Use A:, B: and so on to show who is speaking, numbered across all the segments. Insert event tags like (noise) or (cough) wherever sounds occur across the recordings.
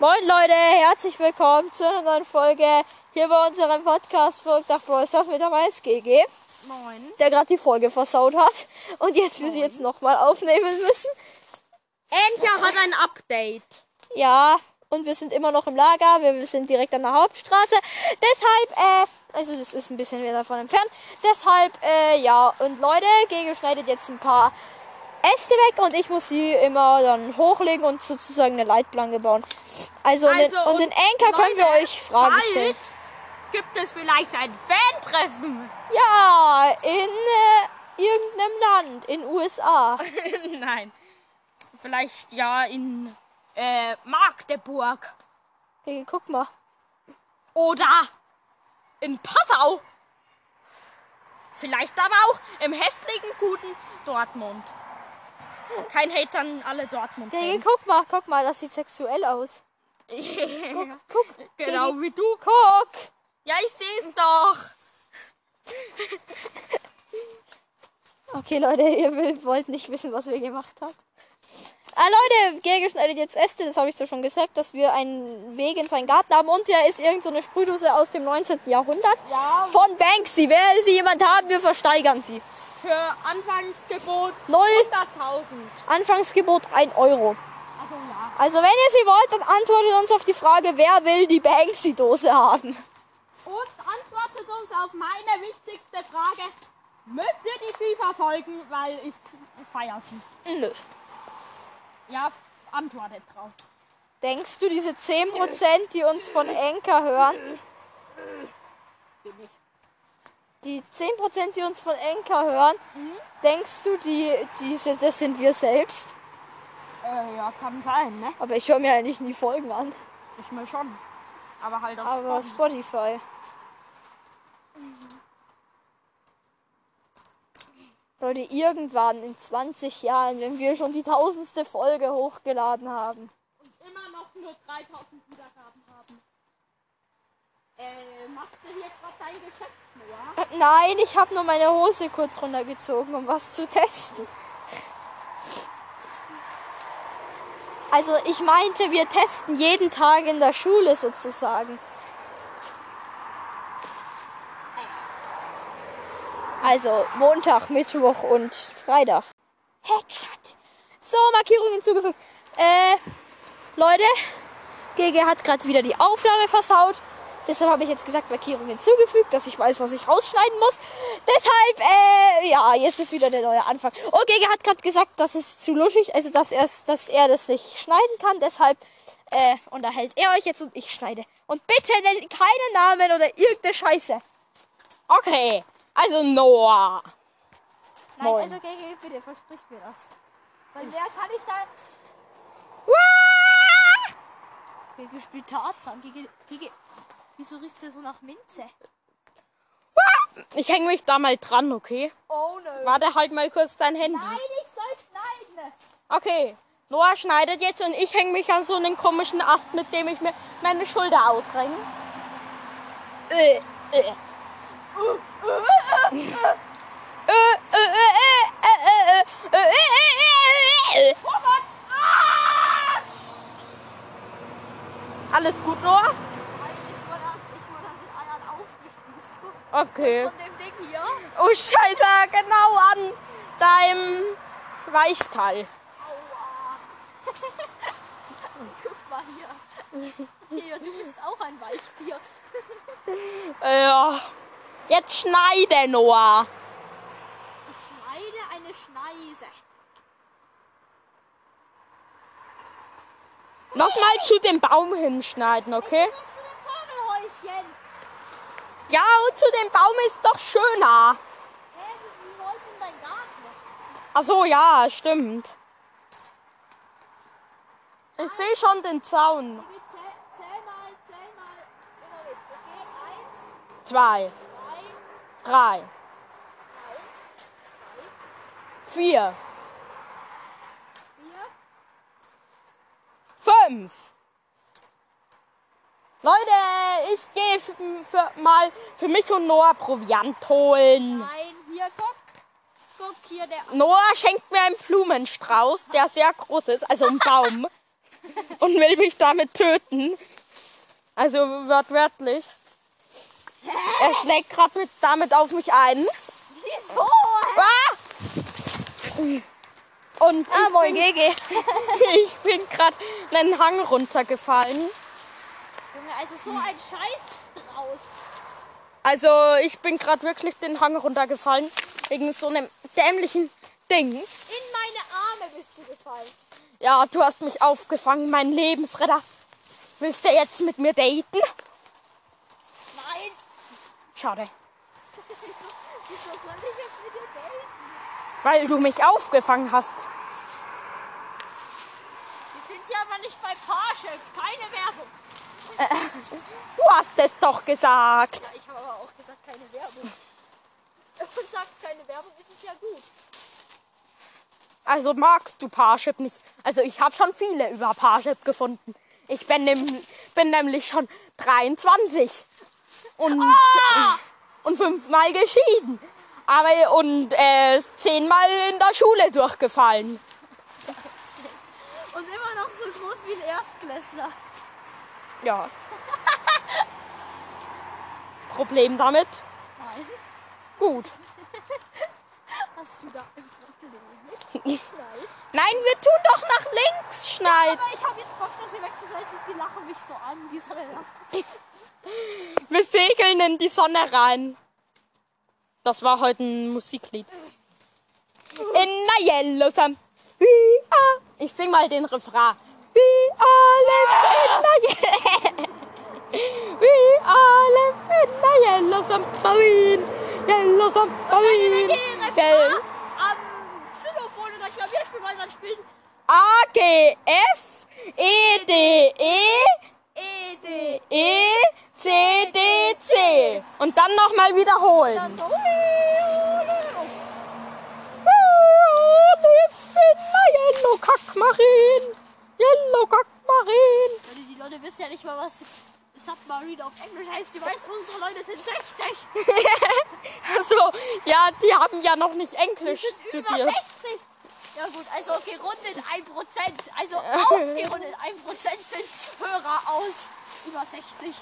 A: Moin Leute, herzlich willkommen zu einer neuen Folge hier bei unserem Podcast Folgt nach Brawl Stars mit der GG,
B: Moin.
A: der gerade die Folge versaut hat und jetzt wir sie jetzt nochmal aufnehmen müssen.
B: Enja hat ein Update.
A: Ja, und wir sind immer noch im Lager, wir sind direkt an der Hauptstraße. Deshalb, äh, also das ist ein bisschen wieder davon entfernt. Deshalb, äh, ja, und Leute, Gege schneidet jetzt ein paar Äste weg und ich muss sie immer dann hochlegen und sozusagen eine Leitplanke bauen. Also,
B: Also,
A: und, den, und
B: und
A: den Anker können wir euch Fragen
B: bald
A: stellen.
B: Gibt es vielleicht ein Fan-Treffen?
A: Ja, in äh, irgendeinem Land, in USA. (laughs)
B: Nein. Vielleicht ja in äh, Magdeburg.
A: Hey, guck mal.
B: Oder in Passau. Vielleicht aber auch im hässlichen, guten Dortmund. Kein Hate an alle
A: Hey,
B: Dortmund-Fans.
A: guck mal, guck mal, das sieht sexuell aus. (laughs) Guck,
B: genau wie du.
A: guck.
B: Ja, ich sehe es doch. (laughs)
A: Okay, Leute, ihr will- wollt nicht wissen, was wir gemacht haben. Ah, Leute, Gege schneidet jetzt Äste, das habe ich so schon gesagt, dass wir einen Weg in seinen Garten haben. Und ja ist irgend so eine Sprühdose aus dem 19. Jahrhundert.
B: Ja,
A: Von Banksy. Wer sie jemand haben, wir versteigern sie.
B: Für Anfangsgebot
A: Null.
B: 100.000.
A: Anfangsgebot 1 Euro.
B: Also ja.
A: Also wenn ihr sie wollt, dann antwortet uns auf die Frage, wer will die Banksy-Dose haben.
B: Und antwortet uns auf meine wichtigste Frage. Mögt ihr die FIFA folgen? Weil ich feier sie.
A: Nö.
B: Ja, antwortet drauf.
A: Denkst du, diese 10%, die uns von Enker hören,
B: Bin ich.
A: Die 10%, die uns von Enker hören, denkst du, die, diese, das sind wir selbst?
B: Äh, ja, kann sein, ne?
A: Aber ich höre mir eigentlich nie Folgen an.
B: Ich mal schon. Aber halt auf
A: Aber
B: Spotify.
A: Spotify. Leute, irgendwann in 20 Jahren, wenn wir schon die tausendste Folge hochgeladen haben.
B: Und immer noch nur 3000 Wiedergaben haben. Äh, machst du hier gerade dein Geschäft, Noah?
A: Äh, Nein, ich habe nur meine Hose kurz runtergezogen, um was zu testen. Also ich meinte, wir testen jeden Tag in der Schule sozusagen. Also Montag, Mittwoch und Freitag. Headshot. So, Markierung hinzugefügt. Äh, Leute, GG hat gerade wieder die Aufnahme versaut. Deshalb habe ich jetzt gesagt, Markierung hinzugefügt, dass ich weiß, was ich rausschneiden muss. Deshalb, äh, ja, jetzt ist wieder der neue Anfang. Oh, GG hat gerade gesagt, dass es zu luschig, also dass er, dass er das nicht schneiden kann. Deshalb, äh, unterhält er euch jetzt und ich schneide. Und bitte nennt keinen Namen oder irgendeine Scheiße.
B: Okay, also Noah.
A: Nein,
B: Moin.
A: also GG, bitte, versprich mir das. Weil wer kann ich dann... GG spielt Tarzan. GG, GG, wieso riecht's hier so nach Minze?
B: Ich hänge mich da mal dran, okay?
A: Oh, nö.
B: Warte halt mal kurz dein Handy.
A: Nein, ich soll schneiden.
B: Okay, Noah schneidet jetzt und ich hänge mich an so einen komischen Ast, mit dem ich mir meine Schulter ausrenke. Äh, äh. Äh, äh, äh, äh, äh, äh, äh, äh, äh. Oh Gott! Ah! Alles gut, Noah?
A: Nein, ich wurde, ich wurde mit Eiern aufgespießt.
B: Okay.
A: Von dem Ding hier.
B: Oh Scheiße, genau an deinem Weichteil. (laughs)
A: Guck mal hier. Hier, du bist auch ein Weichtier. (laughs)
B: Ja. Jetzt schneide, Noah.
A: Ich schneide eine Schneise.
B: Lass mal zu dem Baum hinschneiden, okay?
A: Suchst du ein Vogelhäuschen?
B: Ja, und zu dem Baum ist doch schöner.
A: Hä, wie, wollt denn dein Garten?
B: Ach so, ja, stimmt. Ich sehe schon den Zaun. Zwei, drei, vier,
A: vier.
B: fünf. Leute, ich gehe für, mal für mich und Noah Proviant holen.
A: Nein, hier, guck. Guck hier, der.
B: Noah schenkt mir einen Blumenstrauß, der sehr groß ist, also ein Baum. (laughs) und will mich damit töten. Also wortwörtlich. Er schlägt gerade mit, damit auf mich ein.
A: Wieso?
B: Ah! Und
A: Ah,
B: ich
A: moin,
B: bin, (laughs) ich bin gerade einen Hang runtergefallen.
A: Also so ein Scheiß draus.
B: Also ich bin gerade wirklich den Hang runtergefallen. Wegen so einem dämlichen Ding.
A: In meine Arme bist du gefallen.
B: Ja, du hast mich aufgefangen, mein Lebensretter. Willst du jetzt mit mir daten?
A: Nein.
B: Schade. (laughs)
A: Wieso soll ich jetzt mit dir daten?
B: Weil du mich aufgefangen hast.
A: Wir sind ja aber nicht bei Parship. Keine Werbung. (laughs)
B: Du hast es doch gesagt.
A: Ja, ich habe aber auch gesagt, keine Werbung. (laughs) Und sagt keine Werbung, ist es ja gut.
B: Also magst du Parship nicht. Also ich habe schon viele über Parship gefunden. Ich bin, nem, bin nämlich schon 23 und, und fünfmal geschieden. Aber und äh, zehnmal in der Schule durchgefallen. (laughs)
A: Und immer noch so groß wie ein Erstklässler.
B: Ja. Problem damit?
A: Nein.
B: Gut.
A: Hast du da ein Trottel mit? Nein.
B: Nein, wir tun doch nach links schneiden.
A: Aber ich habe jetzt Bock, das hier wegzugleiten. Die lachen mich so an, die Sonne lacht.
B: Wir segeln in die Sonne rein. Das war heute ein Musiklied. In. We are. Ich sing mal den Refrain. We all live in yellow. We all live in a yellow submarine. Yellow submarine. Yellow.
A: Am Xylophon oder Klavierspiel mal dann spielen.
B: A G F E D E
A: E, D,
B: E C D C und dann nochmal wiederholen.
A: dann so.
B: Yellow Kackmarin. Yellow Kackmarin.
A: Leute, die Leute wissen ja nicht mal, was Submarine auf Englisch heißt. Die meisten unserer Leute sind 60.
B: Also, (laughs) ja, die haben ja noch nicht Englisch
A: Die sind über
B: studiert.
A: 60. Ja gut, also gerundet 1%. Also aufgerundet 1% sind Hörer aus über 60.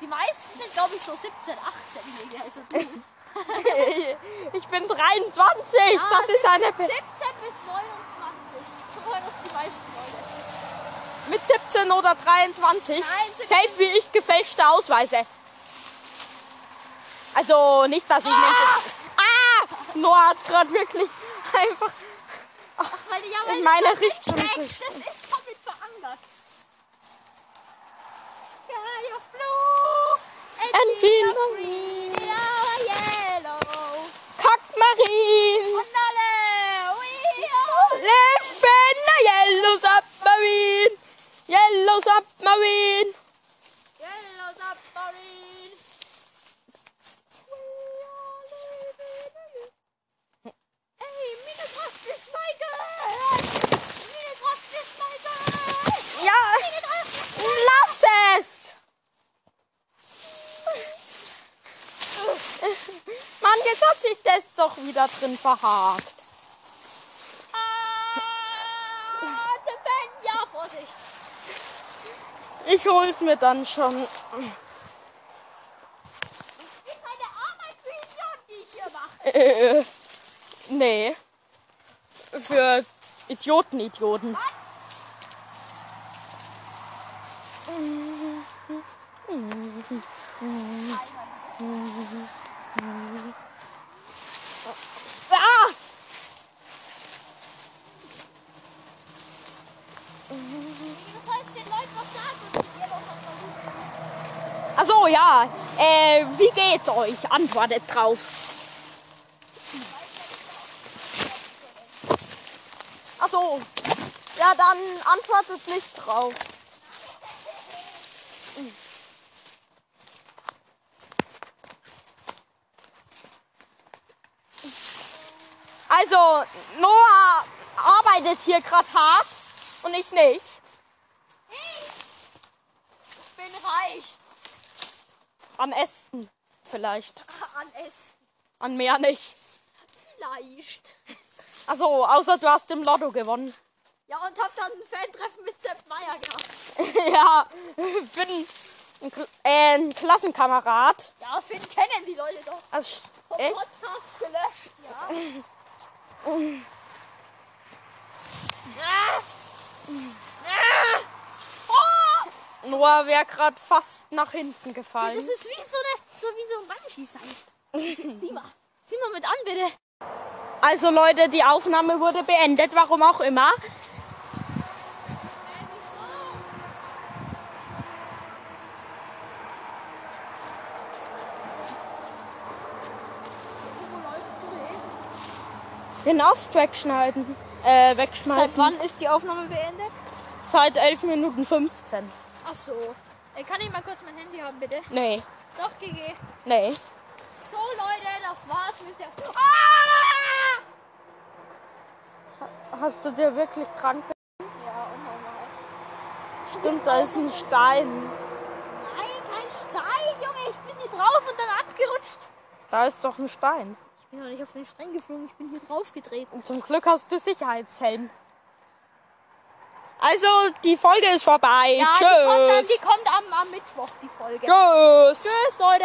A: Die meisten sind, glaube ich, so 17, 18-Jährige. Also. (laughs)
B: Ich bin 23. Das ist eine.
A: 17 bis 29. So hören uns die meisten Leute.
B: Mit 17 oder 23.
A: Nein, 17.
B: Safe wie ich gefälschte Ausweise. Also nicht, dass ich nicht. Ah! Noah hat gerade wirklich einfach
A: Ach, die ja weil
B: in meine Richtung gestellt.
A: Das ist damit verankert. Sky of blue and,
B: And green
A: green, our yellow.
B: Kackmarin.
A: Und alle, we all
B: Live in a yellow submarine. Yellow submarine.
A: yellow submarine. We all live in a Hey, Minecraft ist my girl! Minecraft ist my girl!
B: Ja,
A: Minecraft ist
B: lass es. Mann, jetzt hat sich das doch wieder drin verhakt.
A: Atemen! Ja, Vorsicht!
B: Ich hol's mir dann schon.
A: ist eine Arbeit für Idioten, die ich hier mache.
B: Äh, nee. Für Idioten, Idioten. Ah!
A: Das heißt, den Leuten was sagen und ihr was versuchen.
B: Ach so, ja. Äh, wie geht's euch? Antwortet drauf. Ach so. Ja, dann antwortet nicht drauf. Also, Noah arbeitet hier gerade hart und ich nicht.
A: Ich bin reich
B: An Ästen vielleicht.
A: an Essen.
B: An mehr nicht.
A: Vielleicht.
B: Also, außer du hast im Lotto gewonnen.
A: Ja, und hab dann ein Fan-Treffen mit Sepp Meier gehabt. (laughs)
B: ja, Finn, ein, Kl- äh, ein Klassenkamerad.
A: Ja, Finn kennen die Leute doch.
B: Also,
A: Vom
B: echt?
A: Podcast gelöscht, ja. (laughs) ah!
B: Noah wäre gerade fast nach hinten
A: Das
B: gefallen.
A: ist wie so, eine, so wie so ein Bungee-Seil. (laughs) Sieh mal. Sieh mal mit an, bitte.
B: Also Leute, die Aufnahme wurde beendet, warum auch immer. Den Austrack schneiden. Äh,
A: Seit
B: wegschmeißen.
A: wann ist die Aufnahme beendet?
B: Seit 11 Minuten 15.
A: Ach so. Äh, Kann ich mal kurz mein Handy haben, bitte?
B: Nee,
A: Doch, GG.
B: nee.
A: So, Leute, das war's mit der... Ah!
B: Hast du dir wirklich krank?
A: Ja, unnormal.
B: Stimmt, da ist ein Stein.
A: Nein, kein Stein, Junge. Ich bin hier drauf und dann abgerutscht.
B: Da ist doch ein Stein.
A: Ich bin noch nicht auf den Stein geflogen. Ich bin hier drauf getreten.
B: Und zum Glück hast du Sicherheitshelm. Also, die Folge ist vorbei.
A: Ja, die kommt, dann,
B: Tschüss.
A: die kommt am, am Mittwoch, die Folge.
B: Tschüss.
A: Tschüss, Leute.